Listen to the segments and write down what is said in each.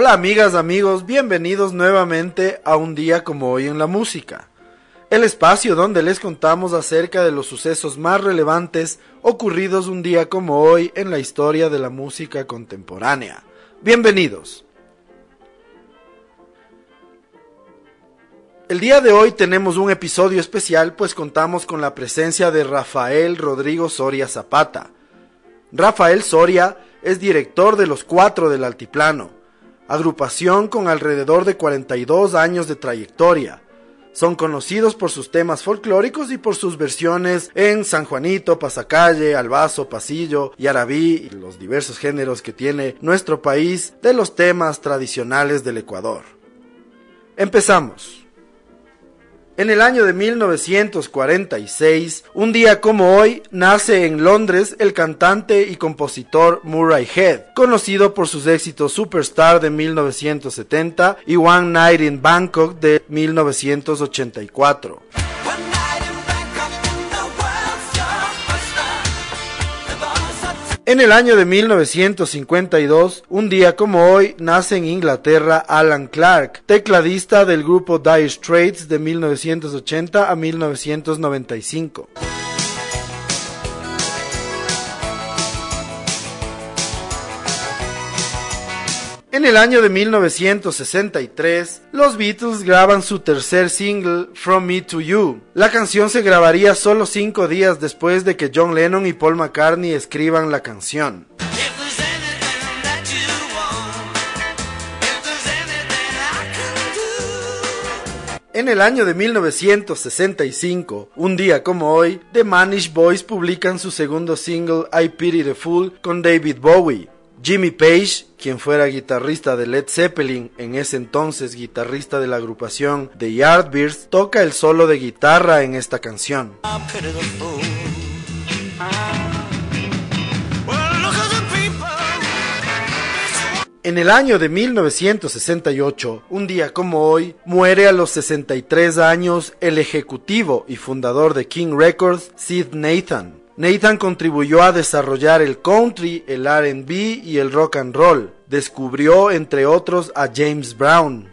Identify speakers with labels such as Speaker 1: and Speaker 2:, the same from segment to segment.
Speaker 1: Hola amigas, amigos, bienvenidos nuevamente a un día como hoy en la música. El espacio donde les contamos acerca de los sucesos más relevantes ocurridos un día como hoy en la historia de la música contemporánea. Bienvenidos. El día de hoy tenemos un episodio especial pues contamos con la presencia de Rafael Rodrigo Soria Zapata. Rafael Soria es director de Los Cuatro del Altiplano, agrupación con alrededor de 42 años de trayectoria. Son conocidos por sus temas folclóricos y por sus versiones en San Juanito, Pasacalle, Albazo, Pasillo y Arabí y los diversos géneros que tiene nuestro país de los temas tradicionales del Ecuador. Empezamos. En el año de 1946, un día como hoy, nace en Londres el cantante y compositor Murray Head, conocido por sus éxitos Superstar de 1970 y One Night in Bangkok de 1984. En el año de 1952, un día como hoy, nace en Inglaterra Alan Clark, tecladista del grupo Dire Straits de 1980 a 1995. En el año de 1963, los Beatles graban su tercer single, From Me to You. La canción se grabaría solo cinco días después de que John Lennon y Paul McCartney escriban la canción. En el año de 1965, un día como hoy, The Manish Boys publican su segundo single I Pity the Fool con David Bowie. Jimmy Page, quien fuera guitarrista de Led Zeppelin, en ese entonces guitarrista de la agrupación The Yardbirds, toca el solo de guitarra en esta canción. En el año de 1968, un día como hoy, muere a los 63 años el ejecutivo y fundador de King Records, Sid Nathan. Nathan contribuyó a desarrollar el country, el RB y el rock and roll. Descubrió, entre otros, a James Brown.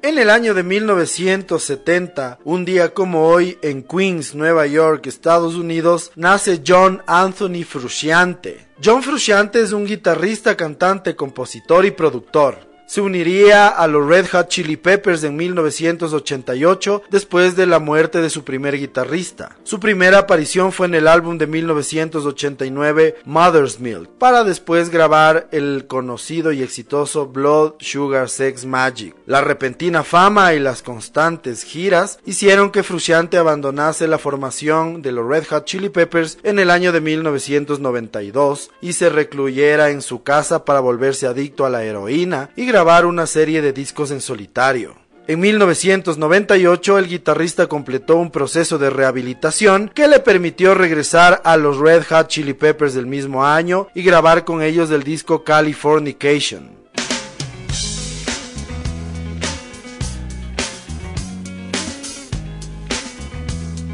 Speaker 1: En el año de 1970, un día como hoy, en Queens, Nueva York, Estados Unidos, nace John Anthony Frusciante. John Frusciante es un guitarrista, cantante, compositor y productor se uniría a los Red Hot Chili Peppers en 1988 después de la muerte de su primer guitarrista. Su primera aparición fue en el álbum de 1989 Mother's Milk, para después grabar el conocido y exitoso Blood Sugar Sex Magic. La repentina fama y las constantes giras hicieron que Frusciante abandonase la formación de los Red Hot Chili Peppers en el año de 1992 y se recluyera en su casa para volverse adicto a la heroína y grabar una serie de discos en solitario. En 1998 el guitarrista completó un proceso de rehabilitación que le permitió regresar a los Red Hot Chili Peppers del mismo año y grabar con ellos el disco Californication.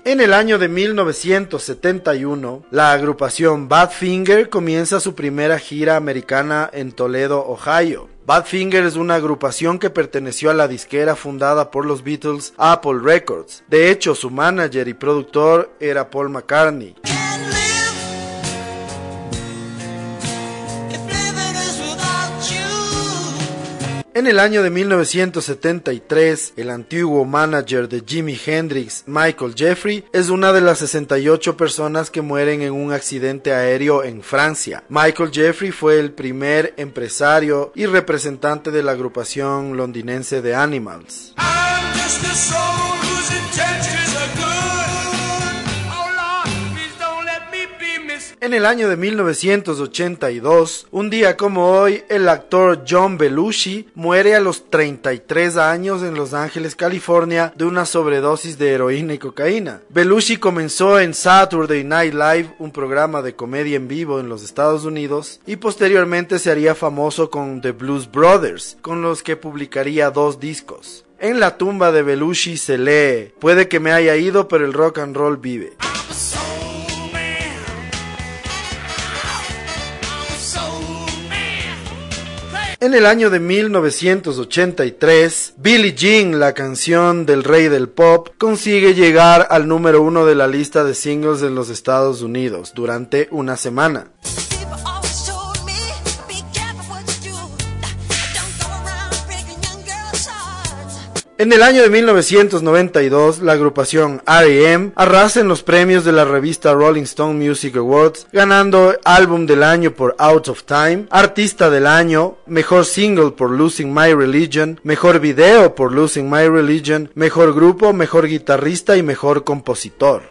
Speaker 1: En el año de 1971, la agrupación Badfinger comienza su primera gira americana en Toledo, Ohio. Badfinger es una agrupación que perteneció a la disquera fundada por los Beatles Apple Records. De hecho, su manager y productor era Paul McCartney. En el año de 1973, el antiguo manager de Jimi Hendrix, Michael Jeffrey, es una de las 68 personas que mueren en un accidente aéreo en Francia. Michael Jeffrey fue el primer empresario y representante de la agrupación londinense de Animals. En el año de 1982, un día como hoy, el actor John Belushi muere a los 33 años en Los Ángeles, California, de una sobredosis de heroína y cocaína. Belushi comenzó en Saturday Night Live, un programa de comedia en vivo en los Estados Unidos, y posteriormente se haría famoso con The Blues Brothers, con los que publicaría dos discos. En la tumba de Belushi se lee, puede que me haya ido, pero el rock and roll vive. En el año de 1983, Billie Jean, la canción del rey del pop, consigue llegar al número uno de la lista de singles en los Estados Unidos durante una semana. En el año de 1992, la agrupación R.E.M. arrasa en los premios de la revista Rolling Stone Music Awards, ganando álbum del año por Out of Time, artista del año, mejor single por Losing My Religion, mejor video por Losing My Religion, mejor grupo, mejor guitarrista y mejor compositor.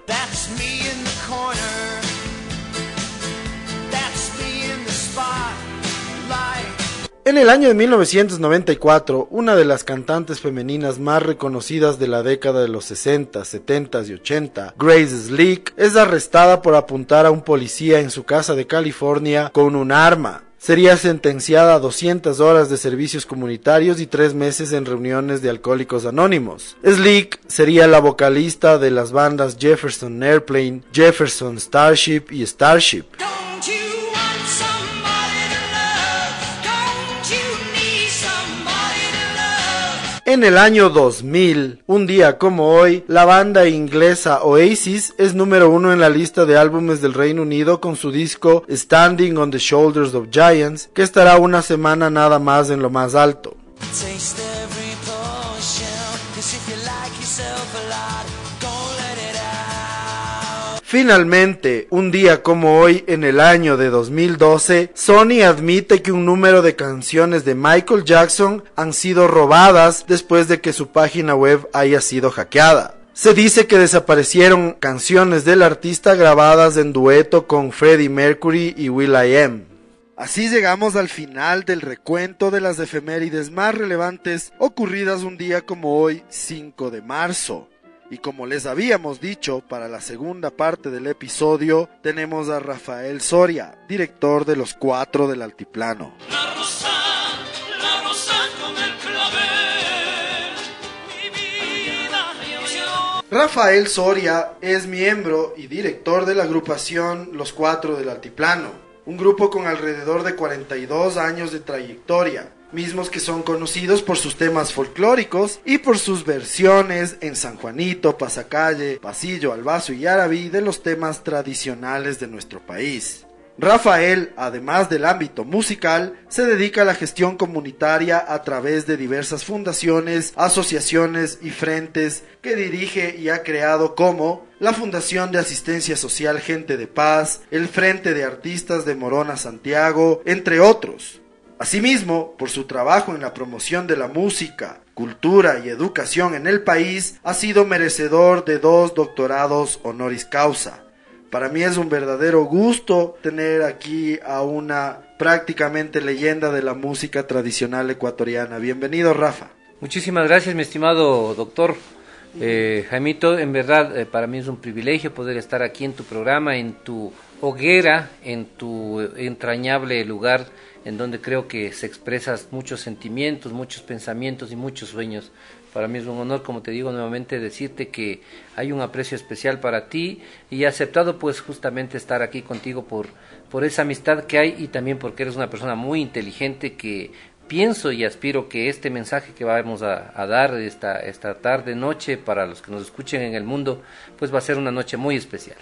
Speaker 1: En el año de 1994, una de las cantantes femeninas más reconocidas de la década de los 60, 70 y 80, Grace Slick, es arrestada por apuntar a un policía en su casa de California con un arma. Sería sentenciada a 200 horas de servicios comunitarios y 3 meses en reuniones de alcohólicos anónimos. Slick sería la vocalista de las bandas Jefferson Airplane, Jefferson Starship y Starship. En el año 2000, un día como hoy, la banda inglesa Oasis es número uno en la lista de álbumes del Reino Unido con su disco Standing on the Shoulders of Giants, que estará una semana nada más en lo más alto. Finalmente, un día como hoy en el año de 2012, Sony admite que un número de canciones de Michael Jackson han sido robadas después de que su página web haya sido hackeada. Se dice que desaparecieron canciones del artista grabadas en dueto con Freddie Mercury y will.i.am. Así llegamos al final del recuento de las efemérides más relevantes ocurridas un día como hoy, 5 de marzo. Y como les habíamos dicho, para la segunda parte del episodio tenemos a Rafael Soria, director de Los Cuatro del Altiplano. Rafael Soria es miembro y director de la agrupación Los Cuatro del Altiplano, un grupo con alrededor de 42 años de trayectoria mismos que son conocidos por sus temas folclóricos y por sus versiones en San Juanito, Pasacalle, Pasillo, Albazo y Arabí de los temas tradicionales de nuestro país. Rafael, además del ámbito musical, se dedica a la gestión comunitaria a través de diversas fundaciones, asociaciones y frentes que dirige y ha creado como la Fundación de Asistencia Social Gente de Paz, el Frente de Artistas de Morona Santiago, entre otros. Asimismo, por su trabajo en la promoción de la música, cultura y educación en el país, ha sido merecedor de dos doctorados honoris causa. Para mí es un verdadero gusto tener aquí a una prácticamente leyenda de la música tradicional ecuatoriana. Bienvenido, Rafa.
Speaker 2: Muchísimas gracias, mi estimado doctor. Eh, Jaimito, en verdad eh, para mí es un privilegio poder estar aquí en tu programa, en tu hoguera, en tu entrañable lugar en donde creo que se expresan muchos sentimientos, muchos pensamientos y muchos sueños. Para mí es un honor, como te digo nuevamente, decirte que hay un aprecio especial para ti y he aceptado pues justamente estar aquí contigo por, por esa amistad que hay y también porque eres una persona muy inteligente que pienso y aspiro que este mensaje que vamos a, a, dar esta, esta tarde, noche, para los que nos escuchen en el mundo, pues va a ser una noche muy especial.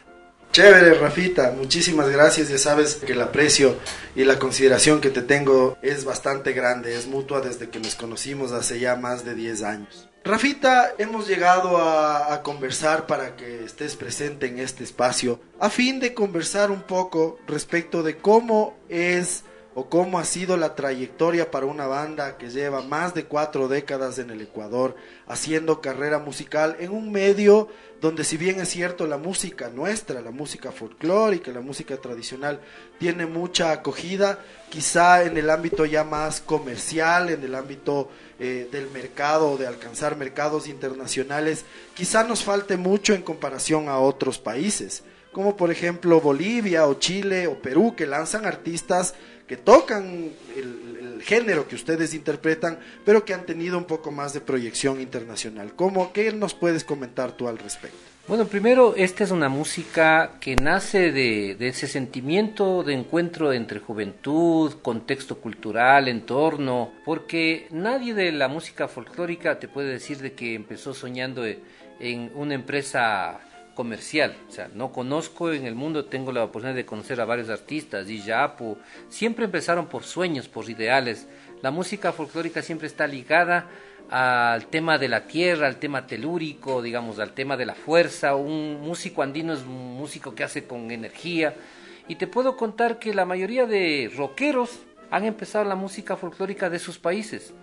Speaker 1: Chévere, Rafita, muchísimas gracias. Ya sabes que el aprecio y la consideración que te tengo es bastante grande, es mutua desde que nos conocimos hace ya más de 10 años. Rafita, hemos llegado a, a, conversar para que estés presente en este espacio, a fin de conversar un poco respecto de cómo es o cómo ha sido la trayectoria para una banda que lleva más de cuatro décadas en el Ecuador haciendo carrera musical en un medio donde si bien es cierto la música nuestra, la música folclórica, la música tradicional tiene mucha acogida, quizá en el ámbito ya más comercial, en el ámbito eh, del mercado, de alcanzar mercados internacionales, quizá nos falte mucho en comparación a otros países, como por ejemplo Bolivia o Chile o Perú, que lanzan artistas que tocan el, género que ustedes interpretan, pero que han tenido un poco más de proyección internacional. ¿Cómo, ¿Qué nos puedes comentar tú al respecto?
Speaker 2: Bueno, primero, esta es una música que nace de, ese sentimiento de encuentro entre juventud, contexto cultural, entorno, porque nadie de la música folclórica te puede decir de que empezó soñando en una empresa comercial, o sea, no conozco en el mundo, tengo la oportunidad de conocer a varios artistas, y Apu, siempre empezaron por sueños, por ideales. La música folclórica siempre está ligada al tema de la tierra, al tema telúrico, digamos, al tema de la fuerza. Un músico andino es un músico que hace con energía. Y te puedo contar que la mayoría de rockeros han empezado la música folclórica de sus países.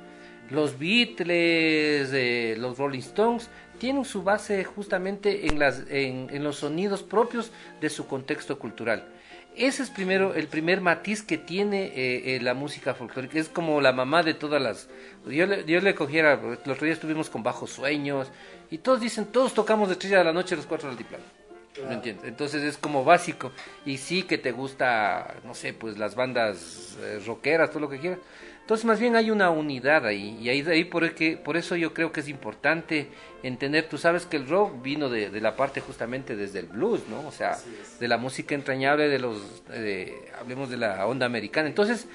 Speaker 2: Los Beatles, eh, los Rolling Stones, tienen su base justamente en, las, en los sonidos propios de su contexto cultural. Ese es primero el primer matiz que tiene eh, eh, la música folclórica. Es como la mamá de todas las. Yo le, yo le cogiera. Los otro día estuvimos con bajos sueños y todos dicen, todos tocamos de estrella de la noche los cuatro del altiplano. ¿Me entiendes? Entonces es como básico. Y sí que te gusta, no sé, pues las bandas eh, rockeras, todo lo que quieras. Entonces, más bien hay una unidad ahí, y ahí, ahí por, por eso yo creo que es importante entender, tú sabes que el rock vino de, la parte justamente desde el blues, ¿no? O sea, de la música entrañable de los, hablemos de la onda americana. Entonces,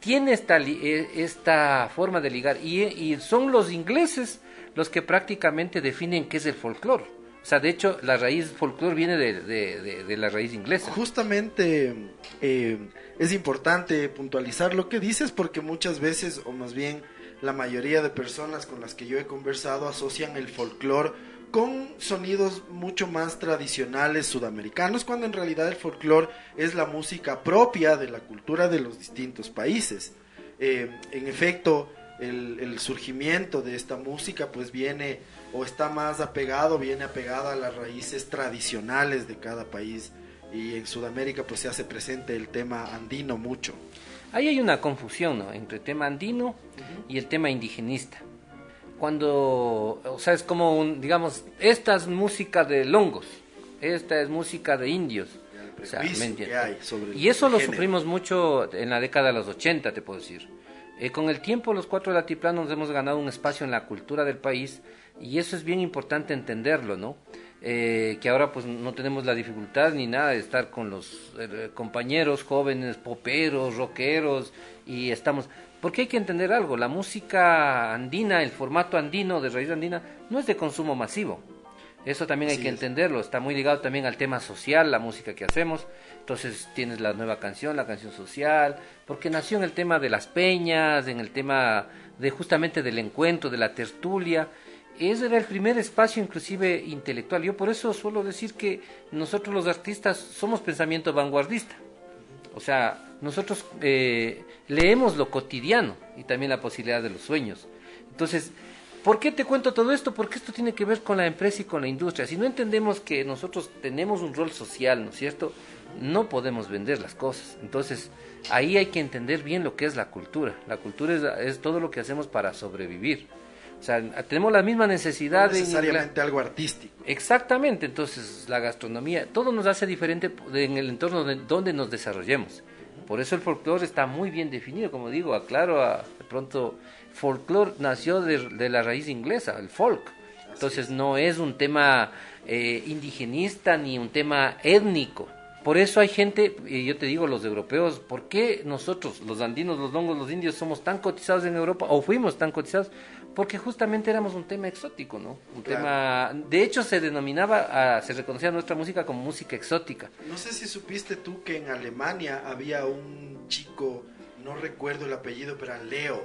Speaker 2: tiene esta, e, esta forma de ligar, y, y son los ingleses los que prácticamente definen qué es el folclore. O sea, de hecho, la raíz folclore viene de, de, la raíz inglesa.
Speaker 1: Justamente eh, es importante puntualizar lo que dices porque muchas veces, o más bien la mayoría de personas con las que yo he conversado asocian el folclore con sonidos mucho más tradicionales sudamericanos, cuando en realidad el folclore es la música propia de la cultura de los distintos países. Eh, en efecto, el, el, surgimiento de esta música pues viene o está más apegado, viene apegada a las raíces tradicionales de cada país y en Sudamérica pues se hace presente el tema andino mucho.
Speaker 2: Ahí hay una confusión ¿no? entre el tema andino y el tema indigenista. Cuando, o sea, es como un, digamos, esta es música de longos, esta es música de indios. O sea, y eso lo sufrimos mucho en la década de los 80, te puedo decir. Eh, con el tiempo, los cuatro latiplanos hemos ganado un espacio en la cultura del país y eso es bien importante entenderlo, ¿no? Eh, que ahora pues no tenemos la dificultad ni nada de estar con los eh, compañeros jóvenes, poperos, rockeros y estamos... Porque hay que entender algo, la música andina, el formato andino de raíz andina, no es de consumo masivo. Eso también hay que entenderlo, está muy ligado también al tema social, la música que hacemos. Entonces tienes la nueva canción, la canción social, porque nació en el tema de las peñas, en el tema de justamente del encuentro, de la tertulia ese era el primer espacio inclusive intelectual. Yo por eso suelo decir que nosotros los artistas somos pensamiento vanguardista. O sea, nosotros eh, leemos lo cotidiano y también la posibilidad de los sueños. Entonces, ¿por qué te cuento todo esto? Porque esto tiene que ver con la empresa y con la industria. Si no entendemos que nosotros tenemos un rol social, ¿no es cierto? No podemos vender las cosas. Entonces, ahí hay que entender bien lo que es la cultura. La cultura es todo lo que hacemos para sobrevivir. O sea, tenemos la misma necesidad
Speaker 1: no necesariamente algo artístico.
Speaker 2: Exactamente, entonces la gastronomía, todo nos hace diferente en el entorno donde nos desarrollemos. Por eso el folclore está muy bien definido, como digo, aclaro, a, de pronto, folclore nació de, la raíz inglesa, el folk. Entonces no es un tema eh, indigenista ni un tema étnico. Por eso hay gente, y yo te digo, los europeos, ¿por qué nosotros, los andinos, los longos, los indios, somos tan cotizados en Europa o fuimos tan cotizados? porque justamente éramos un tema exótico, ¿no? Un tema, de hecho se denominaba, se reconocía nuestra música como música exótica.
Speaker 1: No sé si supiste tú que en Alemania había un chico, no recuerdo el apellido, pero era Leo,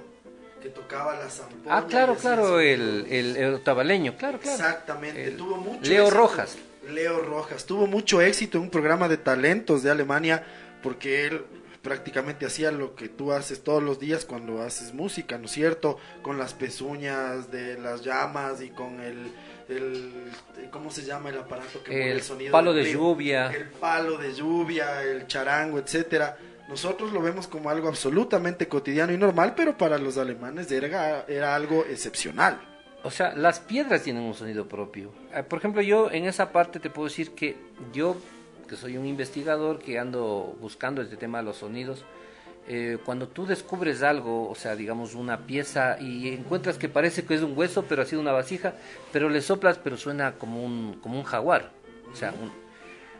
Speaker 1: que tocaba la zampoña.
Speaker 2: Ah, claro, claro, el, el, tabaleño, claro, claro.
Speaker 1: Exactamente, tuvo mucho
Speaker 2: Leo Rojas.
Speaker 1: Leo Rojas, tuvo mucho éxito en un programa de talentos de Alemania porque él prácticamente hacía lo que tú haces todos los días cuando haces música, ¿no es cierto? Con las pezuñas de las llamas y con el, el ¿cómo se llama el aparato
Speaker 2: que el, el sonido? Palo de lluvia.
Speaker 1: El palo de lluvia, el charango, etcétera. Nosotros lo vemos como algo absolutamente cotidiano y normal, pero para los alemanes era, era algo excepcional.
Speaker 2: O sea, las piedras tienen un sonido propio. Eh, por ejemplo, yo en esa parte te puedo decir que yo que soy un investigador que ando buscando este tema de los sonidos, eh, cuando tú descubres algo, o sea, digamos una pieza y encuentras que parece que es un hueso, pero ha sido una vasija, pero le soplas, pero suena como un, como un jaguar. O sea,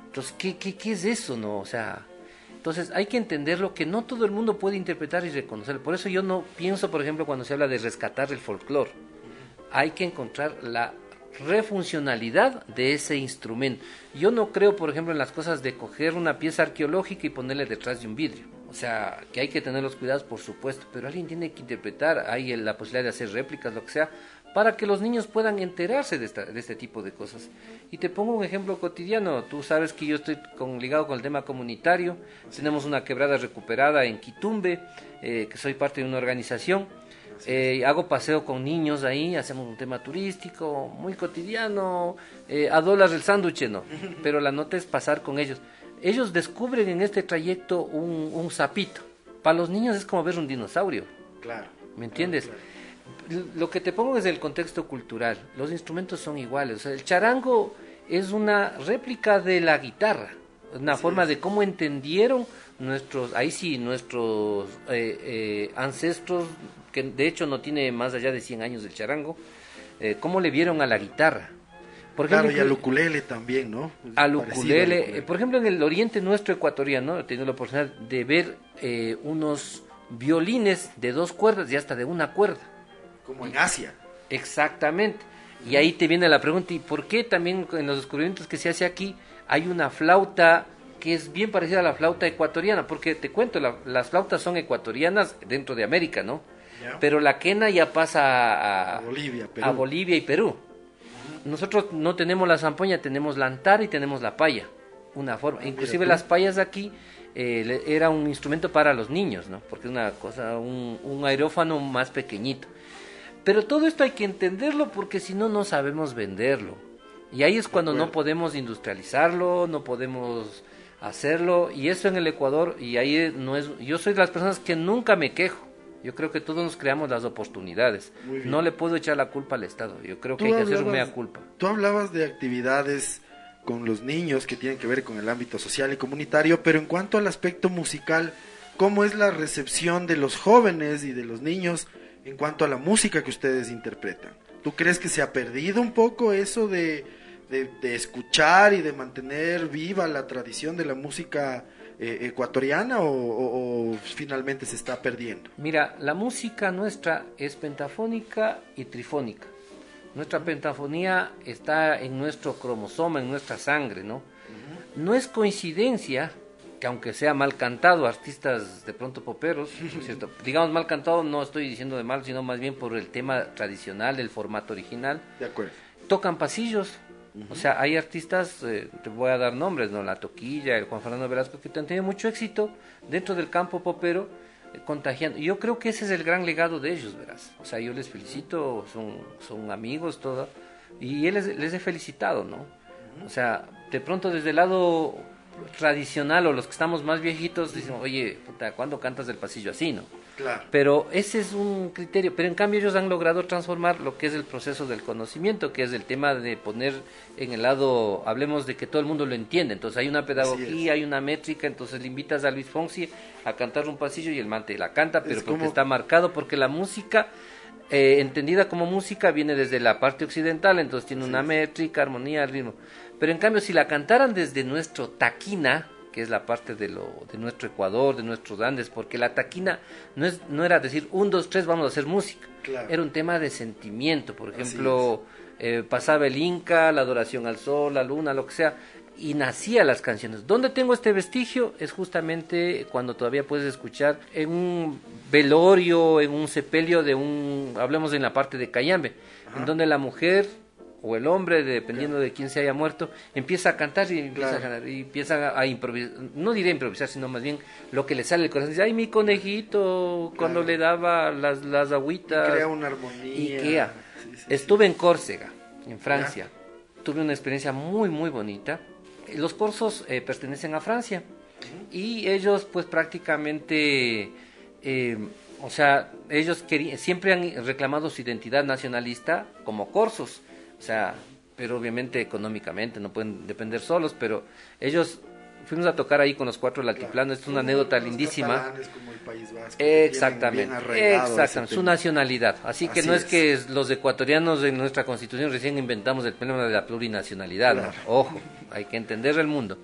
Speaker 2: entonces, ¿qué, ¿qué, qué, es eso, no? O sea, entonces hay que entenderlo que no todo el mundo puede interpretar y reconocer. Por eso yo no pienso, por ejemplo, cuando se habla de rescatar el folclore. Hay que encontrar la refuncionalidad de ese instrumento. Yo no creo, por ejemplo, en las cosas de coger una pieza arqueológica y ponerle detrás de un vidrio. O sea, que hay que tener los cuidados, por supuesto, pero alguien tiene que interpretar, hay la posibilidad de hacer réplicas, lo que sea, para que los niños puedan enterarse de, esta, de este tipo de cosas. Y te pongo un ejemplo cotidiano, tú sabes que yo estoy con, ligado con el tema comunitario, tenemos una quebrada recuperada en Quitumbe, eh, que soy parte de una organización, eh, hago paseo con niños ahí, hacemos un tema turístico, muy cotidiano, eh, a dólar el sándwich, no, pero la nota es pasar con ellos. Ellos descubren en este trayecto un, un sapito. Para los niños es como ver un dinosaurio.
Speaker 1: Claro.
Speaker 2: ¿Me entiendes? Lo que te pongo es el contexto cultural. Los instrumentos son iguales. O sea, el charango es una réplica de la guitarra, una forma de cómo entendieron nuestros, ahí sí, nuestros eh, eh, ancestros, que de hecho no tiene más allá de 100 años del charango, eh, cómo le vieron a la guitarra.
Speaker 1: Por ejemplo, claro, y al ukulele también, ¿no?
Speaker 2: Al ukulele, por ejemplo, en el oriente nuestro ecuatoriano, he tenido la oportunidad de ver unos violines de dos cuerdas y hasta de una cuerda.
Speaker 1: Como en Asia.
Speaker 2: Exactamente. Y ahí te viene la pregunta, ¿y por qué también en los descubrimientos que se hace aquí hay una flauta que es bien parecida a la flauta ecuatoriana, porque te cuento, las flautas son ecuatorianas dentro de América, ¿no? Pero la quena ya pasa a,
Speaker 1: Bolivia,
Speaker 2: a Bolivia y Perú. Nosotros no tenemos la zampoña, tenemos la antara y tenemos la paya, una forma. Ah, Inclusive las payas aquí eh, era un instrumento para los niños, ¿no? Porque es una cosa, un, un aerófano más pequeñito. Pero todo esto hay que entenderlo porque si no, no sabemos venderlo. Y ahí es cuando no podemos industrializarlo, no podemos hacerlo. Y eso en el Ecuador y ahí no es yo soy de las personas que nunca me quejo. Yo creo que todos nos creamos las oportunidades. No le puedo echar la culpa al Estado. Yo creo que hay que hacer un mea culpa.
Speaker 1: Tú hablabas de actividades con los niños que tienen que ver con el ámbito social y comunitario pero en cuanto al aspecto musical cómo es la recepción de los jóvenes y de los niños en cuanto a la música que ustedes interpretan tú crees que se ha perdido un poco eso de de, escuchar y de mantener viva la tradición de la música eh, ecuatoriana o, finalmente se está perdiendo?
Speaker 2: Mira, la música nuestra es pentafónica y trifónica. Nuestra pentafonía está en nuestro cromosoma, en nuestra sangre, ¿no? No es coincidencia que aunque sea mal cantado, artistas de pronto poperos, ¿cierto? digamos mal cantado, no estoy diciendo de mal, sino más bien por el tema tradicional, el formato original.
Speaker 1: De acuerdo.
Speaker 2: Tocan pasillos, o sea, hay artistas, eh, te voy a dar nombres, ¿no? La Toquilla, el Juan Fernando Velasco, que han tenido mucho éxito dentro del campo popero, eh, contagiando. Yo creo que ese es el gran legado de ellos, verás. O sea, yo les felicito, son, son amigos, todo. Y les, les he felicitado, ¿no? O sea, de pronto desde el lado tradicional o los que estamos más viejitos dicen, oye, puta, ¿cuándo cantas del pasillo así, no? Pero ese es un criterio. Pero en cambio ellos han logrado transformar lo que es el proceso del conocimiento, que es el tema de poner en el lado, hablemos de que todo el mundo lo entiende. Entonces hay una pedagogía, hay una métrica, entonces le invitas a Luis Fonsi a cantar un pasillo y el mante la canta, pero porque está marcado, porque la música... Eh, entendida como música viene desde la parte occidental, entonces tiene una métrica, armonía, ritmo. Pero en cambio, si la cantaran desde nuestro taquina, que es la parte de, lo, de nuestro Ecuador, de nuestros Andes, porque la taquina no, es, no era decir un, dos, tres, vamos a hacer música. Era un tema de sentimiento. Por ejemplo, eh, pasaba el Inca, la adoración al sol, la luna, lo que sea, y nacía las canciones. ¿Dónde tengo este vestigio? Es justamente cuando todavía puedes escuchar en un velorio, en un sepelio de un, hablemos en la parte de Cayambe, en donde la mujer o el hombre, dependiendo de quién se haya muerto, empieza a cantar y empieza a ganar, y empieza a, improvisar, no diré improvisar, sino más bien lo que le sale del corazón. Dice, ay, mi conejito, cuando le daba las, las agüitas.
Speaker 1: crea una armonía.
Speaker 2: Estuve en Córcega, en Francia. Tuve una experiencia muy, muy bonita. Los corsos eh, pertenecen a Francia. Y ellos, pues prácticamente... Eh, o sea, ellos siempre han reclamado su identidad nacionalista como corsos. O sea, pero obviamente económicamente no pueden depender solos, pero ellos fuimos a tocar ahí con los cuatro del altiplano, es una anécdota lindísima.
Speaker 1: como el País Vasco,
Speaker 2: Exactamente,
Speaker 1: ese
Speaker 2: exactamente, su nacionalidad. Así que no es,
Speaker 1: es.
Speaker 2: que los ecuatorianos en nuestra constitución recién inventamos el problema de la plurinacionalidad. Ojo, hay que entender el mundo.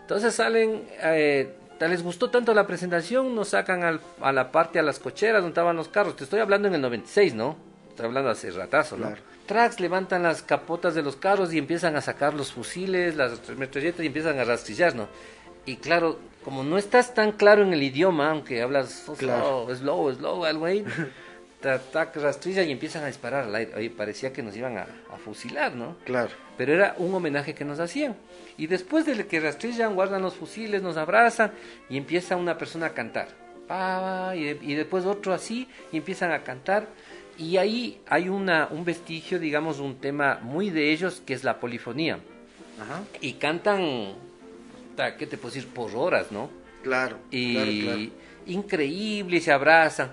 Speaker 2: Entonces salen, eh, les gustó tanto la presentación, nos sacan al- a la parte, a las cocheras donde estaban los carros. Te estoy hablando en el 96, ¿no? Estoy hablando hace ratazo, ¿no?
Speaker 1: Claro.
Speaker 2: Tracks levantan las capotas de los carros y empiezan a sacar los fusiles, las metralletas y empiezan a rastrillar, ¿no? Y claro, como no estás tan claro en el idioma, aunque hablas oh,
Speaker 1: Claro.
Speaker 2: slow, slow, slow, algo ahí, ta- tac, rastrilla y empiezan a disparar al aire. Oye, parecía que nos iban a, a fusilar, ¿no?
Speaker 1: Claro.
Speaker 2: Pero era un homenaje que nos hacían. Y después de que rastrillan, guardan los fusiles, nos abrazan y empieza una persona a cantar. Pa, y, y después otro así y empiezan a cantar. Y ahí hay una, un vestigio, digamos, un tema muy de ellos que es la polifonía.
Speaker 1: Ajá.
Speaker 2: Y cantan, ta, ¿qué te puedo decir? Por horas, ¿no?
Speaker 1: Claro.
Speaker 2: y
Speaker 1: claro, claro.
Speaker 2: increíble se abrazan.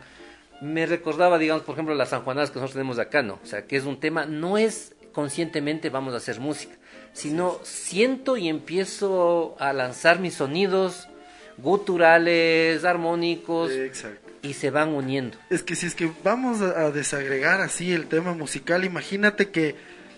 Speaker 2: Me recordaba, digamos, por ejemplo, las sanjuanadas que nosotros tenemos acá, ¿no? O sea, que es un tema, no es conscientemente vamos a hacer música, sino siento y empiezo a lanzar mis sonidos guturales, armónicos,
Speaker 1: Exacto.
Speaker 2: Y se van uniendo.
Speaker 1: Es que si es que vamos a, desagregar así el tema musical, imagínate que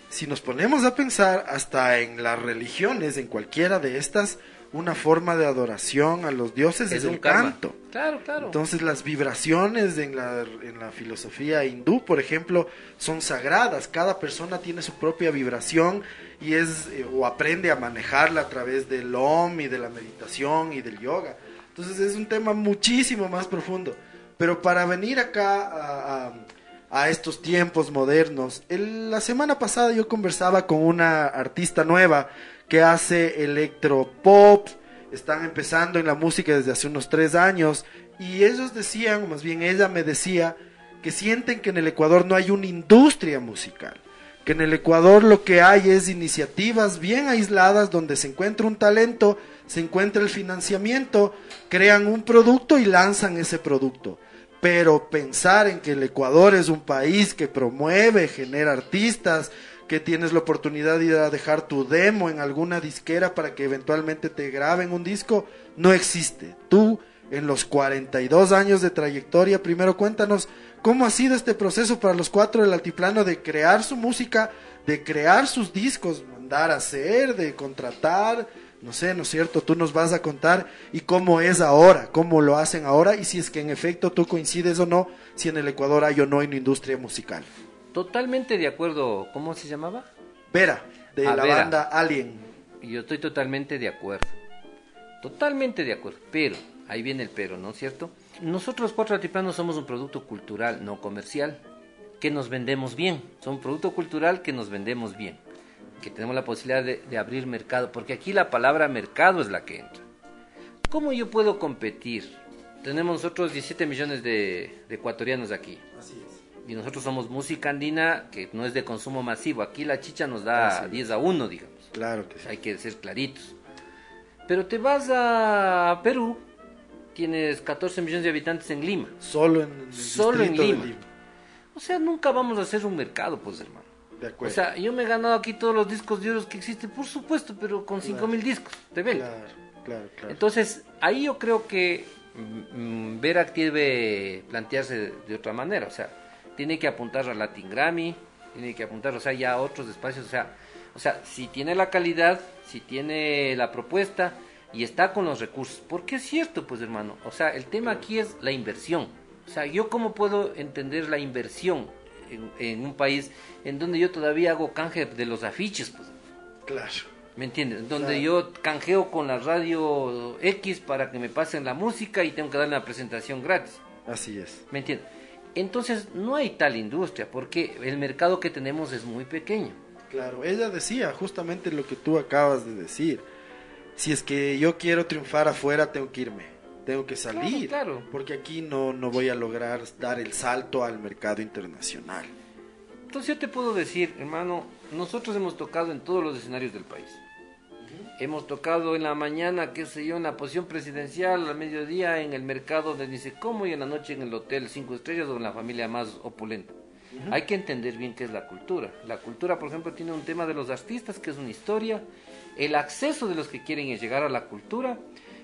Speaker 1: si nos ponemos a pensar hasta en las religiones, en cualquiera de estas, una forma de adoración a los dioses es,
Speaker 2: un
Speaker 1: el
Speaker 2: karma.
Speaker 1: canto.
Speaker 2: Claro, claro.
Speaker 1: Entonces las vibraciones en la, en la filosofía hindú, por ejemplo, son sagradas. Cada persona tiene su propia vibración y es eh, o aprende a manejarla a través del om y de la meditación y del yoga. Entonces es un tema muchísimo más profundo. Pero para venir acá a, estos tiempos modernos, el- la semana pasada yo conversaba con una artista nueva que hace electropop, están empezando en la música desde hace unos tres años y ellos decían, o más bien ella me decía, que sienten que en el Ecuador no hay una industria musical, que en el Ecuador lo que hay es iniciativas bien aisladas donde se encuentra un talento, se encuentra el financiamiento, crean un producto y lanzan ese producto. Pero pensar en que el Ecuador es un país que promueve, genera artistas, que tienes la oportunidad de ir a dejar tu demo en alguna disquera para que eventualmente te graben un disco, no existe. Tú, en los 42 años de trayectoria, primero cuéntanos cómo ha sido este proceso para los cuatro del altiplano de crear su música, de crear sus discos, mandar a hacer, de contratar, no sé, ¿no es cierto? Tú nos vas a contar y cómo es ahora, cómo lo hacen ahora y si es que en efecto tú coincides o no, si en el Ecuador hay o no una industria musical.
Speaker 2: Totalmente de acuerdo. ¿Cómo se llamaba?
Speaker 1: Vera, de
Speaker 2: Ah,
Speaker 1: la
Speaker 2: Vera.
Speaker 1: banda Alien.
Speaker 2: Y Yo estoy totalmente de acuerdo. Totalmente de acuerdo. Pero, ahí viene el pero, ¿no es cierto? Nosotros cuatro altiplanos somos un producto cultural, no comercial, que nos vendemos bien. Son un producto cultural que nos vendemos bien. Que tenemos la posibilidad de, de abrir mercado. Porque aquí la palabra mercado es la que entra. ¿Cómo yo puedo competir? Tenemos nosotros 17 millones de, de ecuatorianos aquí.
Speaker 1: Así es.
Speaker 2: Y nosotros somos música andina que no es de consumo masivo. Aquí la chicha nos da 10 a 1, digamos.
Speaker 1: Claro que sí.
Speaker 2: Hay que ser claritos. Pero te vas a Perú, tienes 14 millones de habitantes en Lima.
Speaker 1: Solo en el
Speaker 2: Solo en Lima. O sea, nunca vamos a hacer un mercado, pues hermano.
Speaker 1: De
Speaker 2: O sea, yo me he ganado aquí todos los discos de oro que existen, por supuesto, pero con 5 mil discos de venta.
Speaker 1: claro, claro, claro.
Speaker 2: Entonces, ahí yo creo que mm, mm, Vera debe plantearse de, de otra manera, o sea, tiene que apuntar a Latin Grammy, tiene que apuntar, o sea, ya a otros espacios, o sea, o sea, si tiene la calidad, si tiene la propuesta y está con los recursos, porque es cierto, pues hermano, o sea, el tema aquí es la inversión, o sea, yo cómo puedo entender la inversión en, en un país en donde yo todavía hago canje de los afiches, pues.
Speaker 1: claro.
Speaker 2: ¿Me entiendes? Donde
Speaker 1: Claro.
Speaker 2: yo canjeo con la radio X para que me pasen la música y tengo que darle una presentación gratis.
Speaker 1: Así es.
Speaker 2: ¿Me entiendes? Entonces no hay tal industria porque el mercado que tenemos es muy pequeño.
Speaker 1: Claro, ella decía justamente lo que tú acabas de decir. Si es que yo quiero triunfar afuera, tengo que irme, tengo que salir,
Speaker 2: Claro, claro.
Speaker 1: porque aquí no, no voy a lograr dar el salto al mercado internacional.
Speaker 2: Entonces yo te puedo decir, hermano, nosotros hemos tocado en todos los escenarios del país. Hemos tocado en la mañana, qué sé yo, en la posición presidencial, al mediodía en el mercado de sé cómo y en la noche en el hotel cinco estrellas o en la familia más opulenta. Hay que entender bien qué es la cultura. La cultura, por ejemplo, tiene un tema de los artistas, que es una historia, el acceso de los que quieren llegar a la cultura,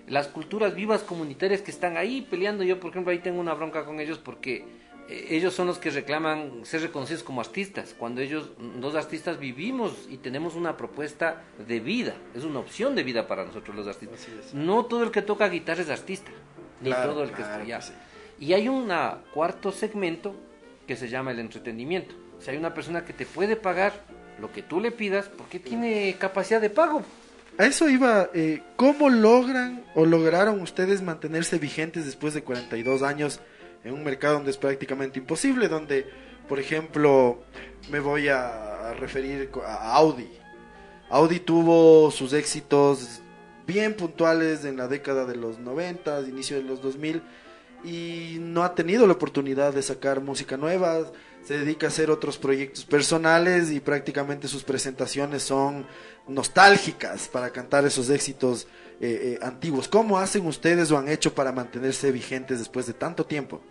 Speaker 2: las culturas vivas comunitarias que están ahí peleando. Yo, por ejemplo, ahí tengo una bronca con ellos porque eh, ellos son los que reclaman ser reconocidos como artistas, cuando ellos, dos artistas, vivimos y tenemos una propuesta de vida, es una opción de vida para nosotros los artistas. No todo el que toca guitarra es artista, ni todo el que allá. Y hay un cuarto segmento que se llama el entretenimiento. Sea, hay una persona que te puede pagar lo que tú le pidas porque tiene capacidad de pago.
Speaker 1: A eso iba, eh, ¿cómo logran o lograron ustedes mantenerse vigentes después de 42 años en un mercado donde es prácticamente imposible, donde, por ejemplo, me voy a referir a Audi. Audi tuvo sus éxitos bien puntuales en la década de los 90, inicio de los 2000, y no ha tenido la oportunidad de sacar música nueva, se dedica a hacer otros proyectos personales y prácticamente sus presentaciones son nostálgicas para cantar esos éxitos eh, eh, antiguos. ¿Cómo hacen ustedes o han hecho para mantenerse vigentes después de tanto tiempo?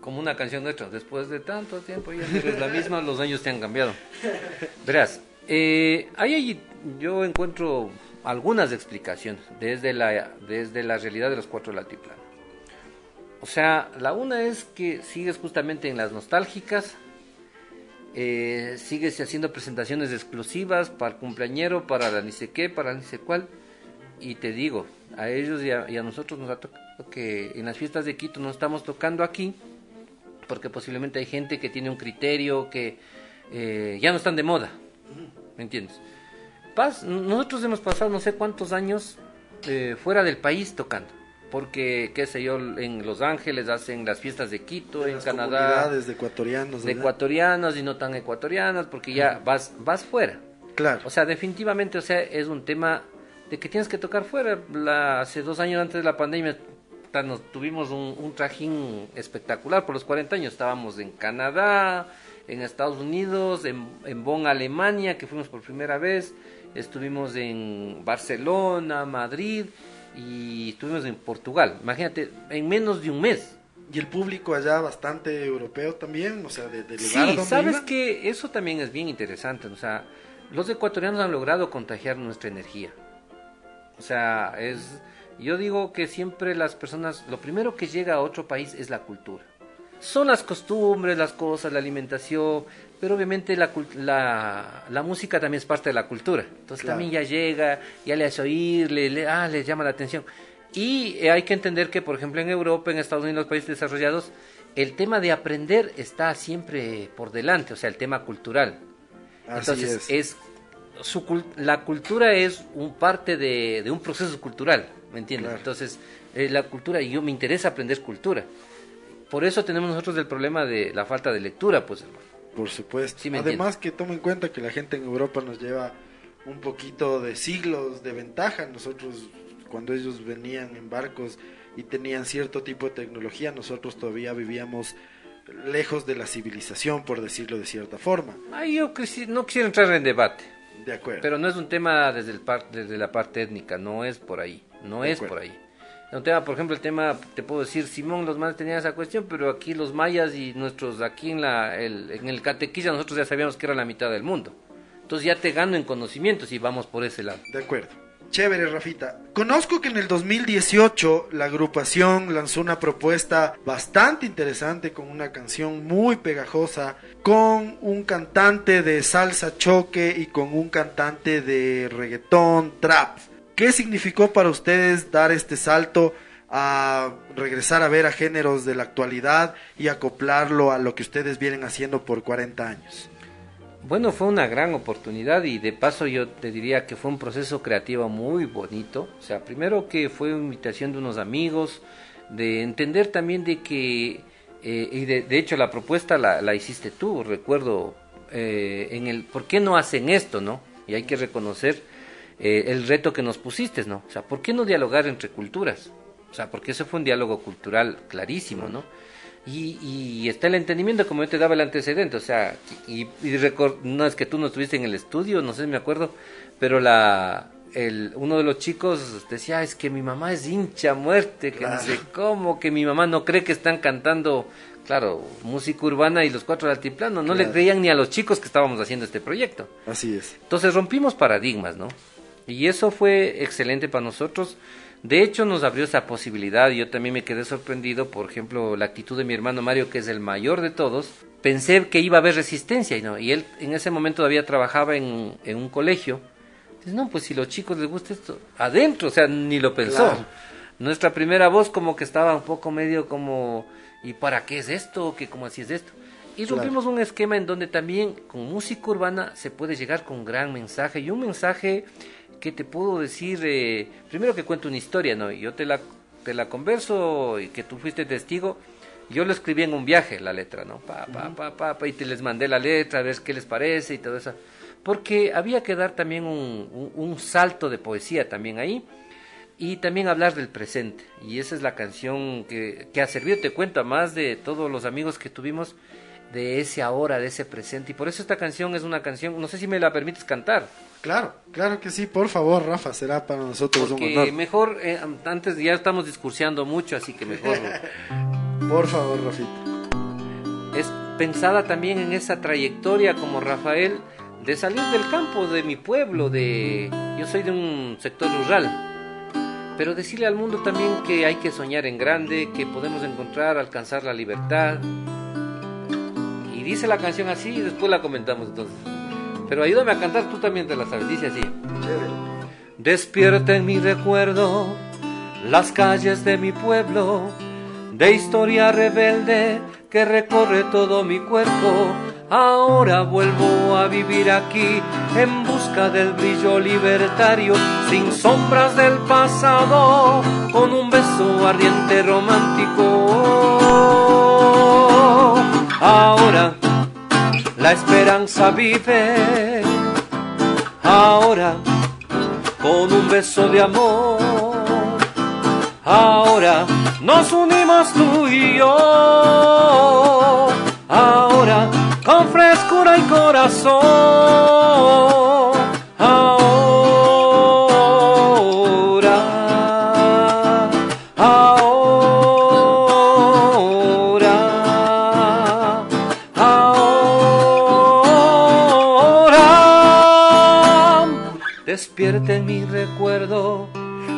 Speaker 2: Como una canción nuestra, después de tanto tiempo ya es la misma, los años te han cambiado. Verás, eh, ahí yo encuentro algunas explicaciones desde la, desde la realidad de los cuatro latiplanos. O sea, la una es que sigues justamente en las nostálgicas, eh, sigues haciendo presentaciones exclusivas para el cumpleañero, para la ni sé qué, para ni sé cuál. Y te digo, a ellos y a, nosotros nos ha tocado que en las fiestas de Quito no estamos tocando aquí, porque posiblemente hay gente que tiene un criterio que eh, ya no están de moda. ¿Me entiendes? nosotros hemos pasado no sé cuántos años eh, fuera del país tocando porque, qué sé yo, en Los Ángeles hacen las fiestas de Quito, en Canadá.
Speaker 1: de ecuatorianos.
Speaker 2: De ecuatorianos y no tan ecuatorianas, porque ya vas, vas fuera.
Speaker 1: Claro.
Speaker 2: O sea, definitivamente, o sea, es un tema de que tienes que tocar fuera. La, hace dos años antes de la pandemia nos, tuvimos un, un trajín espectacular por los 40 años. Estábamos en Canadá, en Estados Unidos, en, en Bonn, Alemania, que fuimos por primera vez. Estuvimos en Barcelona, Madrid y estuvimos en Portugal. Imagínate, en menos de un mes.
Speaker 1: Y el público allá bastante europeo también, o sea, de, de
Speaker 2: lugar sí, sabes que eso también es bien interesante, o sea, los ecuatorianos han logrado contagiar nuestra energía. O sea, es yo digo que siempre las personas, lo primero que llega a otro país es la cultura. Son las costumbres, las cosas, la alimentación, pero obviamente la, la, la, música también es parte de la cultura. Entonces también ya llega, ya le hace oír, le, ah, le llama la atención. Y eh, hay que entender que, por ejemplo, en Europa, en Estados Unidos, los países desarrollados, el tema de aprender está siempre por delante, o sea, el tema cultural. Entonces, es. su, la cultura es un parte de, de un proceso cultural, ¿me entiendes? Entonces, eh, la cultura, y yo me interesa aprender cultura. Por eso tenemos nosotros el problema de la falta de lectura, pues, hermano.
Speaker 1: Por supuesto. Además que toma en cuenta que la gente en Europa nos lleva un poquito de siglos de ventaja. Nosotros, cuando ellos venían en barcos y tenían cierto tipo de tecnología, nosotros todavía vivíamos lejos de la civilización, por decirlo de cierta forma.
Speaker 2: Ay, yo no quisiera entrar en debate.
Speaker 1: De acuerdo.
Speaker 2: Pero no es un tema desde, el desde la parte étnica, no es por ahí, no es por ahí. Un tema, por ejemplo, el tema, te puedo decir, Simón, los mayas tenían esa cuestión, pero aquí los mayas y nuestros, aquí en, la, el, en el catequilla, nosotros ya sabíamos que era la mitad del mundo. Entonces ya te gano en conocimientos y vamos por ese lado.
Speaker 1: De acuerdo. Chévere, Rafita. Conozco que en el 2018 la agrupación lanzó una propuesta bastante interesante con una canción muy pegajosa, con un cantante de salsa choque y con un cantante de reggaetón trap. ¿Qué significó para ustedes dar este salto a regresar a ver a géneros de la actualidad y acoplarlo a lo que ustedes vienen haciendo por 40 años?
Speaker 2: Bueno, fue una gran oportunidad y de paso yo te diría que fue un proceso creativo muy bonito. O sea, primero que fue una invitación de unos amigos, de entender también de que, eh, y de, hecho la propuesta la, hiciste tú, recuerdo, eh, en el, ¿por qué no hacen esto, no? Y hay que reconocer eh, el reto que nos pusiste, ¿no? O sea, ¿por qué no dialogar entre culturas? O sea, porque ese fue un diálogo cultural clarísimo, ¿no? Y, y está el entendimiento, como yo te daba el antecedente, o sea, y, no es que tú no estuviste en el estudio, no sé si me acuerdo, pero la, el, uno de los chicos decía, es que mi mamá es hincha muerte, que no sé cómo, que mi mamá no cree que están cantando claro, música urbana y los cuatro del altiplano. No le creían ni a los chicos que estábamos haciendo este proyecto.
Speaker 1: Así es.
Speaker 2: Entonces rompimos paradigmas, ¿no? Y eso fue excelente para nosotros. De hecho, nos abrió esa posibilidad. Yo también me quedé sorprendido, por ejemplo, la actitud de mi hermano Mario, que es el mayor de todos. Pensé que iba a haber resistencia y no. Y él en ese momento todavía trabajaba en, en un colegio. Dice, no, pues si los chicos les gusta esto, adentro, o sea, ni lo pensó. Nuestra primera voz como que estaba un poco medio como, ¿y para qué es esto? ¿Qué, ¿Cómo así es esto? Y rompimos un esquema en donde también con música urbana se puede llegar con gran mensaje y un mensaje que te puedo decir, eh, primero que cuento una historia, ¿no? Yo te la, te la converso y que tú fuiste testigo. Yo lo escribí en un viaje, la letra, ¿no? Pa, pa, pa, pa, y te les mandé la letra, a ver qué les parece y todo eso. Porque había que dar también un, un, salto de poesía también ahí y también hablar del presente. Y esa es la canción que, que ha servido, te cuento, a más de todos los amigos que tuvimos de ese ahora, de ese presente. Y por eso esta canción es una canción, no sé si me la permites cantar.
Speaker 1: Claro, claro que sí, por favor, Rafa, será para nosotros un honor.
Speaker 2: mejor, eh, antes ya estamos discursiando mucho, así que mejor.
Speaker 1: por favor, Rafita.
Speaker 2: Es pensada también en esa trayectoria como Rafael de salir del campo, de mi pueblo, de yo soy de un sector rural. Pero decirle al mundo también que hay que soñar en grande, que podemos encontrar, alcanzar la libertad. Dice la canción así y después la comentamos entonces. Pero ayúdame a cantar, tú también te la sabes, dice así. Despierta en mi recuerdo las calles de mi pueblo, de historia rebelde que recorre todo mi cuerpo. Ahora vuelvo a vivir aquí en busca del brillo libertario, sin sombras del pasado, con un beso ardiente romántico. Ahora la esperanza vive ahora con un beso de amor. Ahora nos unimos tú y yo. Ahora con frescura y corazón.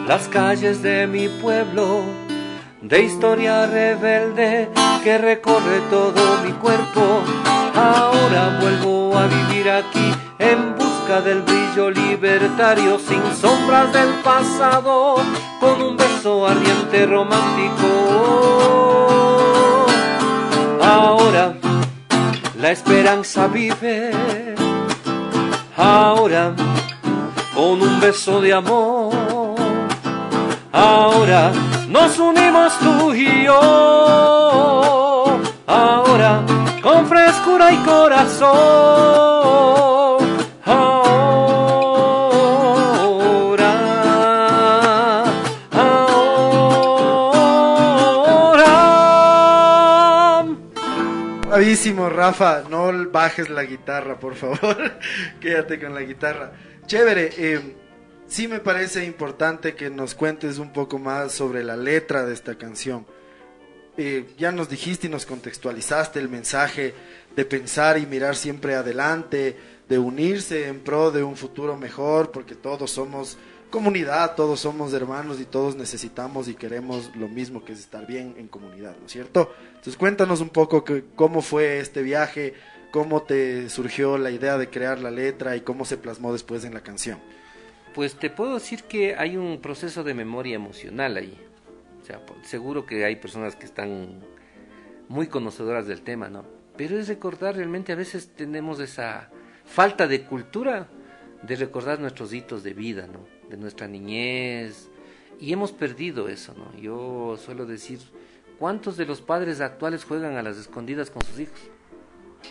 Speaker 2: Las calles de mi pueblo, de historia rebelde que recorre todo mi cuerpo. Ahora vuelvo a vivir aquí en busca del brillo libertario, sin sombras del pasado, con un beso ardiente romántico. Ahora la esperanza vive. Ahora con un beso de amor. Ahora nos unimos tú y yo. Ahora con frescura y corazón. Ahora, ahora.
Speaker 1: Bravísimo, Rafa. No bajes la guitarra, por favor. Quédate con la guitarra. Chévere, eh, sí me parece importante que nos cuentes un poco más sobre la letra de esta canción. Eh, ya nos dijiste y nos contextualizaste el mensaje de pensar y mirar siempre adelante, de unirse en pro de un futuro mejor, porque todos somos comunidad, todos somos hermanos y todos necesitamos y queremos lo mismo que es estar bien en comunidad, ¿no es cierto? Entonces cuéntanos un poco cómo fue este viaje, cómo te surgió la idea de crear la letra y cómo se plasmó después en la canción.
Speaker 2: Pues te puedo decir que hay un proceso de memoria emocional ahí. O sea, seguro que hay personas que están muy conocedoras del tema, ¿no? Pero es recordar realmente a veces tenemos esa falta de cultura de recordar nuestros hitos de vida, ¿no? De nuestra niñez. Y hemos perdido eso, ¿no? Yo suelo decir, ¿cuántos de los padres actuales juegan a las escondidas con sus hijos?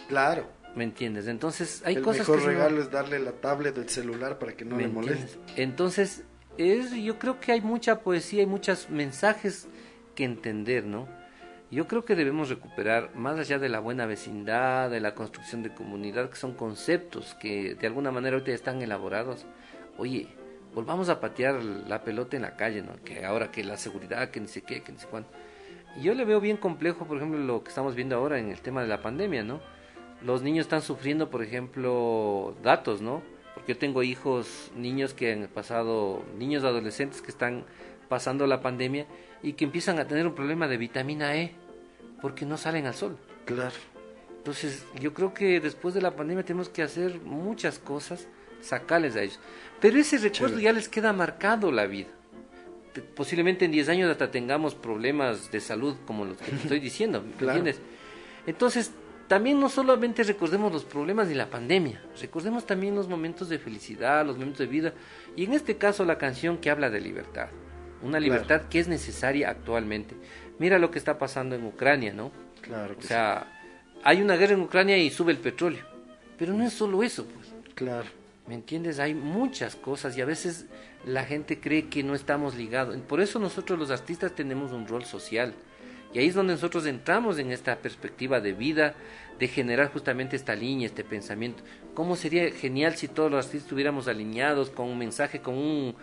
Speaker 1: Claro.
Speaker 2: ¿Me entiendes? Entonces hay
Speaker 1: el
Speaker 2: cosas
Speaker 1: mejor regalo es darle la tablet del celular para que no le moleste.
Speaker 2: Entonces, es, yo creo que hay mucha poesía y muchos mensajes que entender, ¿no? Yo creo que debemos recuperar, más allá de la buena vecindad, de la construcción de comunidad, que son conceptos que de alguna manera ahorita están elaborados. Oye, volvamos a patear la pelota en la calle, ¿no? Que ahora que la seguridad, que ni sé qué, que ni sé cuánto yo le veo bien complejo, por ejemplo, lo que estamos viendo ahora en el tema de la pandemia, ¿no? Los niños están sufriendo, por ejemplo, datos, ¿no? Porque yo tengo hijos, niños que han pasado, niños adolescentes que están pasando la pandemia y que empiezan a tener un problema de vitamina E porque no salen al sol.
Speaker 1: Claro.
Speaker 2: Entonces, yo creo que después de la pandemia tenemos que hacer muchas cosas, sacarles a ellos. Pero ese recuerdo ya les queda marcado la vida. Posiblemente en 10 años hasta tengamos problemas de salud como los que te estoy diciendo, entiendes? Entonces, también no solamente recordemos los problemas de la pandemia, recordemos también los momentos de felicidad, los momentos de vida, y en este caso la canción que habla de libertad, una libertad que es necesaria actualmente. Mira lo que está pasando en Ucrania, ¿no?
Speaker 1: Claro.
Speaker 2: o sea, hay una guerra en Ucrania y sube el petróleo, pero no es solo eso, pues.
Speaker 1: Claro.
Speaker 2: ¿Me entiendes? Hay muchas cosas y a veces la gente cree que no estamos ligados. Por eso nosotros los artistas tenemos un rol social. Y ahí es donde nosotros entramos en esta perspectiva de vida, de generar justamente esta línea, este pensamiento. ¿Cómo sería genial si todos los artistas estuviéramos alineados con un mensaje, con un,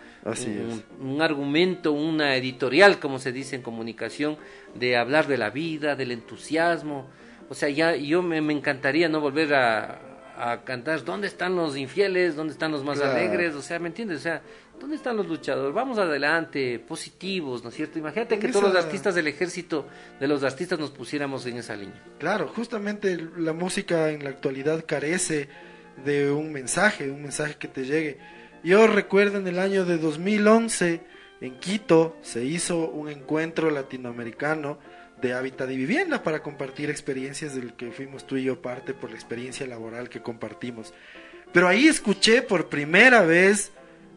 Speaker 2: un, argumento, una editorial, como se dice en comunicación, de hablar de la vida, del entusiasmo? O sea, ya yo me encantaría no volver a, a cantar dónde están los infieles, dónde están los más alegres, o sea, ¿me entiendes? O sea, ¿dónde están los luchadores? Vamos adelante, positivos, ¿no es cierto? Imagínate que todos los artistas del ejército, de los artistas nos pusiéramos en esa línea.
Speaker 1: Claro, justamente la música en la actualidad carece de un mensaje, un mensaje que te llegue. Yo recuerdo en el año de 2011, en Quito, se hizo un encuentro latinoamericano de hábitat y vivienda para compartir experiencias del que fuimos tú y yo parte por la experiencia laboral que compartimos. Pero ahí escuché por primera vez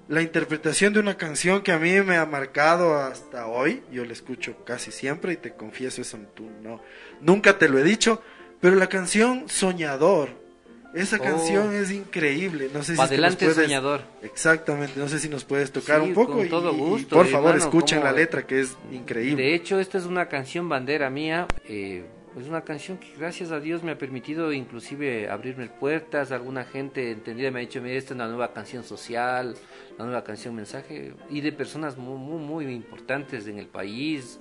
Speaker 1: la interpretación de una canción que a mí me ha marcado hasta hoy. Yo la escucho casi siempre y te confieso eso, tú no, nunca te lo he dicho, pero la canción Soñador esa oh. canción es increíble. No sé si
Speaker 2: adelante soñador.
Speaker 1: Exactamente. No sé si nos puedes tocar un poco. Con todo gusto. por favor, escuchen la letra que es increíble.
Speaker 2: De hecho, esta es una canción bandera mía. Eh, es una canción que gracias a Dios me ha permitido inclusive abrirme puertas. Alguna gente entendida me ha dicho, mira, esta es una nueva canción social, una nueva canción mensaje. Y de personas muy, muy, muy importantes en el país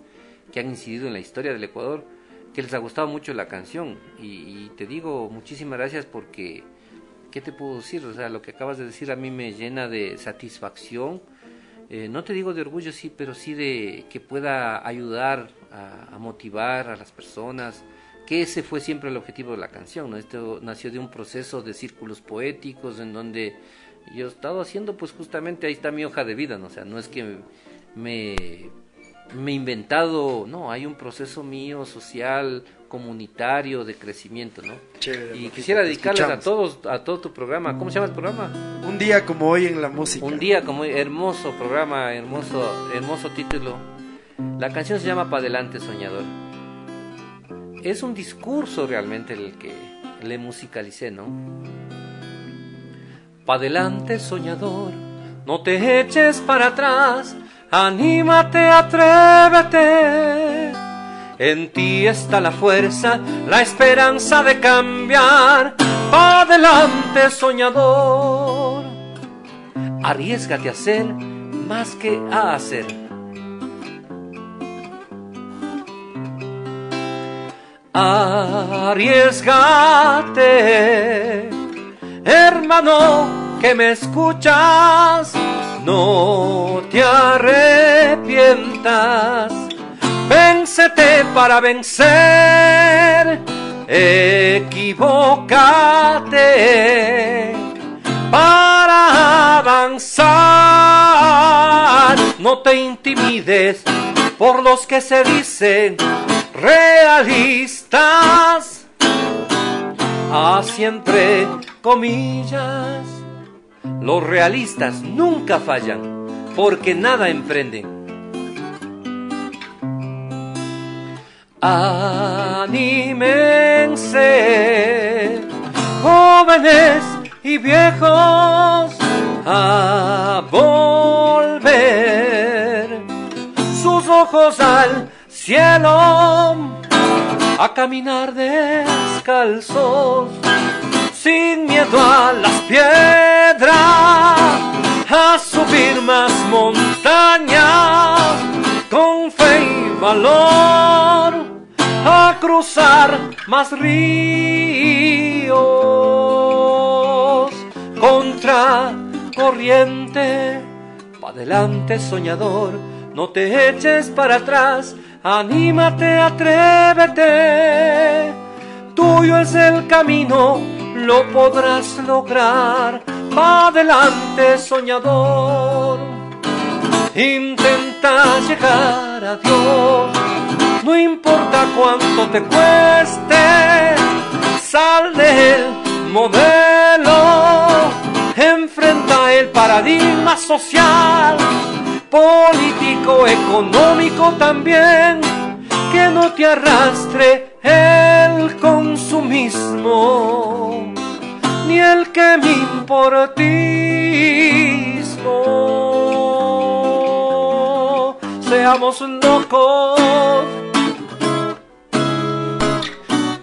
Speaker 2: que han incidido en la historia del Ecuador que les ha gustado mucho la canción y, te digo muchísimas gracias porque, ¿qué te puedo decir? O sea, lo que acabas de decir a mí me llena de satisfacción, eh, no te digo de orgullo, sí, pero sí de que pueda ayudar a, motivar a las personas, que ese fue siempre el objetivo de la canción, ¿no? Esto nació de un proceso de círculos poéticos en donde yo he estado haciendo, pues justamente ahí está mi hoja de vida, ¿no? O sea, no es que me me he inventado, no, hay un proceso mío social, comunitario, de crecimiento, ¿no? y quisiera dedicarles a todos, a todo tu programa, ¿cómo se llama el programa?
Speaker 1: Un día como hoy en la música.
Speaker 2: Un día como hoy, hermoso programa, hermoso, hermoso título. La canción se llama Pa' adelante soñador. Es un discurso realmente el que le musicalicé, ¿no? Pa' adelante soñador, no te eches para atrás Anímate, atrévete. En ti está la fuerza, la esperanza de cambiar. Adelante, soñador. Arriesgate a ser más que a hacer. Arriesgate, hermano que me escuchas no te arrepientas, véncete para vencer, equivócate para avanzar. No te intimides por los que se dicen realistas, así entre comillas los realistas nunca fallan, porque nada emprenden. Anímense, jóvenes y viejos, a volver sus ojos al cielo, a caminar descalzos sin miedo a las piedras, a subir más montañas, con fe y valor,
Speaker 3: a cruzar más ríos contra corriente. Pa' adelante, soñador, no te eches para atrás, anímate, atrévete. Tuyo es el camino, lo podrás lograr. Pa' adelante, soñador. Intenta llegar a Dios, no importa cuánto te cueste, sal del modelo, enfrenta el paradigma social, político, económico también, que no te arrastre el consumismo, ni el que me importismo. Seamos locos.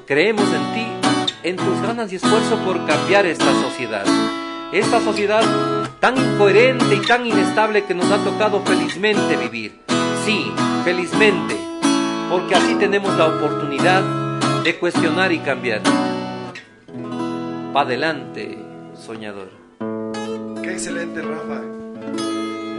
Speaker 3: Creemos en ti, en tus ganas y esfuerzo por cambiar esta sociedad. Esta sociedad tan incoherente y tan inestable que nos ha tocado felizmente vivir. Sí, felizmente, porque así tenemos la oportunidad de cuestionar y cambiar. Pa' adelante, soñador.
Speaker 1: Qué excelente, Rafa.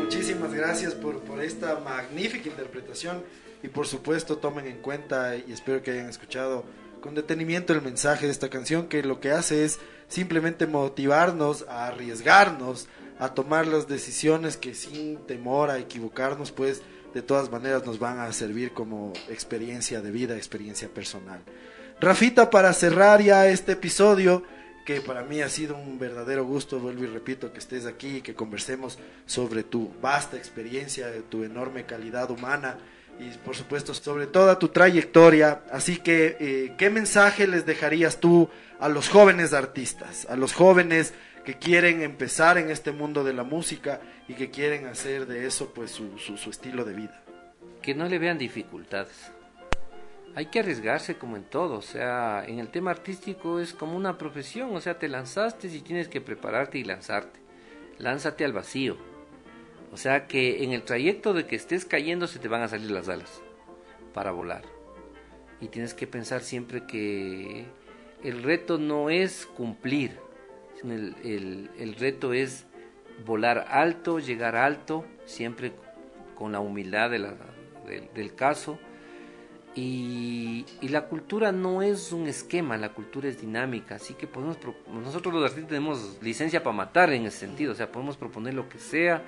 Speaker 1: Muchísimas gracias por, por esta magnífica interpretación y por supuesto tomen en cuenta y espero que hayan escuchado con detenimiento el mensaje de esta canción que lo que hace es simplemente motivarnos a arriesgarnos, a tomar las decisiones que sin temor a equivocarnos, pues de todas maneras nos van a servir como experiencia de vida, experiencia personal. Rafita, para cerrar ya este episodio, que para mí ha sido un verdadero gusto, vuelvo y repito, que estés aquí y que conversemos sobre tu vasta experiencia, tu enorme calidad humana y por supuesto sobre toda tu trayectoria. Así que, eh, ¿qué mensaje les dejarías tú a los jóvenes artistas, a los jóvenes que quieren empezar en este mundo de la música y que quieren hacer de eso pues su, su, su estilo de vida?
Speaker 2: Que no le vean dificultades. Hay que arriesgarse como en todo, o sea, en el tema artístico es como una profesión, o sea, te lanzaste y tienes que prepararte y lanzarte. Lánzate al vacío. O sea que en el trayecto de que estés cayendo se te van a salir las alas para volar. Y tienes que pensar siempre que el reto no es cumplir, el, el, reto es volar alto, llegar alto, siempre con la humildad del caso. Y, y, la cultura no es un esquema, la cultura es dinámica, así que podemos, nosotros los artistas tenemos licencia para matar en ese sentido, o sea, podemos proponer lo que sea,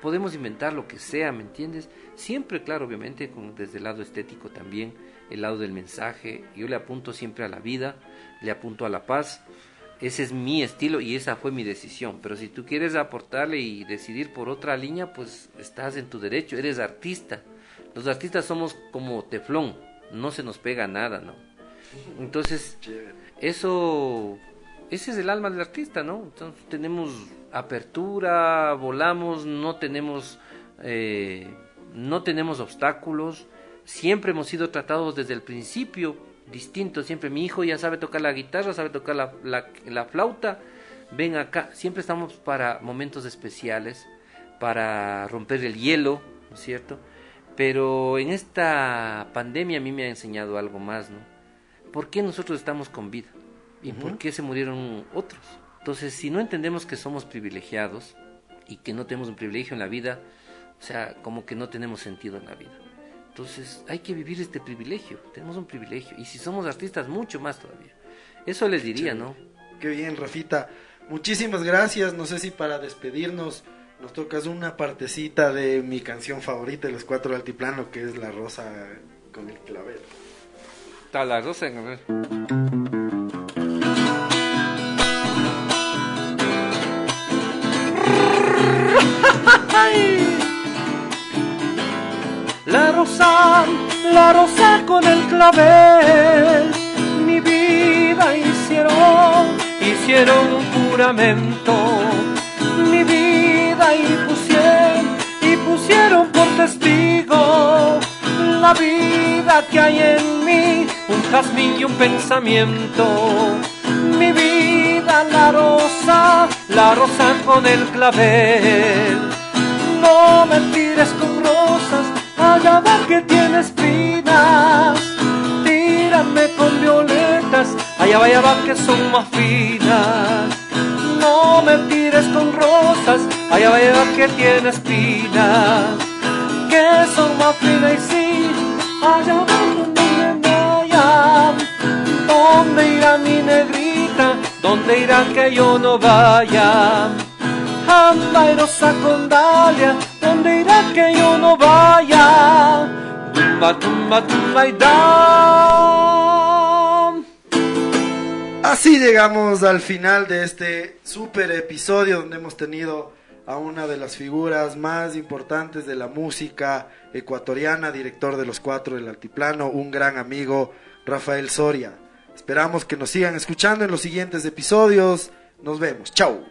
Speaker 2: podemos inventar lo que sea, ¿me entiendes? Siempre, claro, obviamente, con, desde el lado estético también, el lado del mensaje, yo le apunto siempre a la vida, le apunto a la paz, ese es mi estilo y esa fue mi decisión, pero si tú quieres aportarle y decidir por otra línea, pues estás en tu derecho, eres artista, los artistas somos como teflón, no se nos pega nada, ¿no? Entonces, eso, ese es el alma del artista, ¿no? Tenemos apertura, volamos, no tenemos, eh, no tenemos obstáculos, siempre hemos sido tratados desde el principio distinto, siempre mi hijo ya sabe tocar la guitarra, sabe tocar la, la, la flauta, ven acá, siempre estamos para momentos especiales, para romper el hielo, ¿no es cierto? Pero en esta pandemia a mí me ha enseñado algo más, ¿no? ¿Por qué nosotros estamos con vida? ¿Y uh -huh. por qué se murieron otros? Entonces, si no entendemos que somos privilegiados y que no tenemos un privilegio en la vida, o sea, como que no tenemos sentido en la vida. Entonces, hay que vivir este privilegio. Tenemos un privilegio. Y si somos artistas, mucho más todavía. Eso les diría, sí. ¿no?
Speaker 1: Qué bien, Rafita. Muchísimas gracias. No sé si para despedirnos nos tocas una partecita de mi canción favorita de los cuatro altiplano, que es La Rosa con el clavel.
Speaker 2: Está la rosa en el
Speaker 3: La rosa, la rosa con el clavel, mi vida hicieron, hicieron un juramento, mi vida y pusieron, y pusieron por testigo la vida que hay en mí, un jazmín y un pensamiento. Mi vida, la rosa, la rosa con el clavel. No me tires con rosas, va que tienes espinas. Tira
Speaker 2: allá vaya va que son más finas. No me tires con rosas, allá vaya va que tiene espinas, que son más finas y sí, allá va donde vaya. ¿Dónde irá mi negrita? ¿Dónde irá que yo no vaya? Anda y rosa con Dalia, ¿dónde irá que yo no vaya? Tumba, tumba, tumba y da.
Speaker 1: Así llegamos al final de este super episodio donde hemos tenido a una de las figuras más importantes de la música ecuatoriana, director de los cuatro del altiplano, un gran amigo, Rafael Soria. Esperamos que nos sigan escuchando en los siguientes episodios. Nos vemos. Chao.